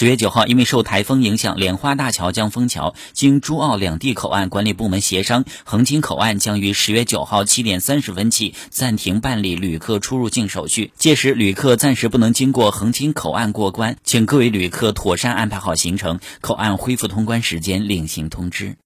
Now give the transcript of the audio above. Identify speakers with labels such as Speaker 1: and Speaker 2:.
Speaker 1: 十月九号因为受台风影响莲花大桥将封桥经珠澳两地口岸管理部门协商横琴口岸将于十月九号七点三十分起暂停办理旅客出入境手续届时旅客暂时不能经过横琴口岸过关请各位旅客妥善安排好行程口岸恢复通关时间另行通知。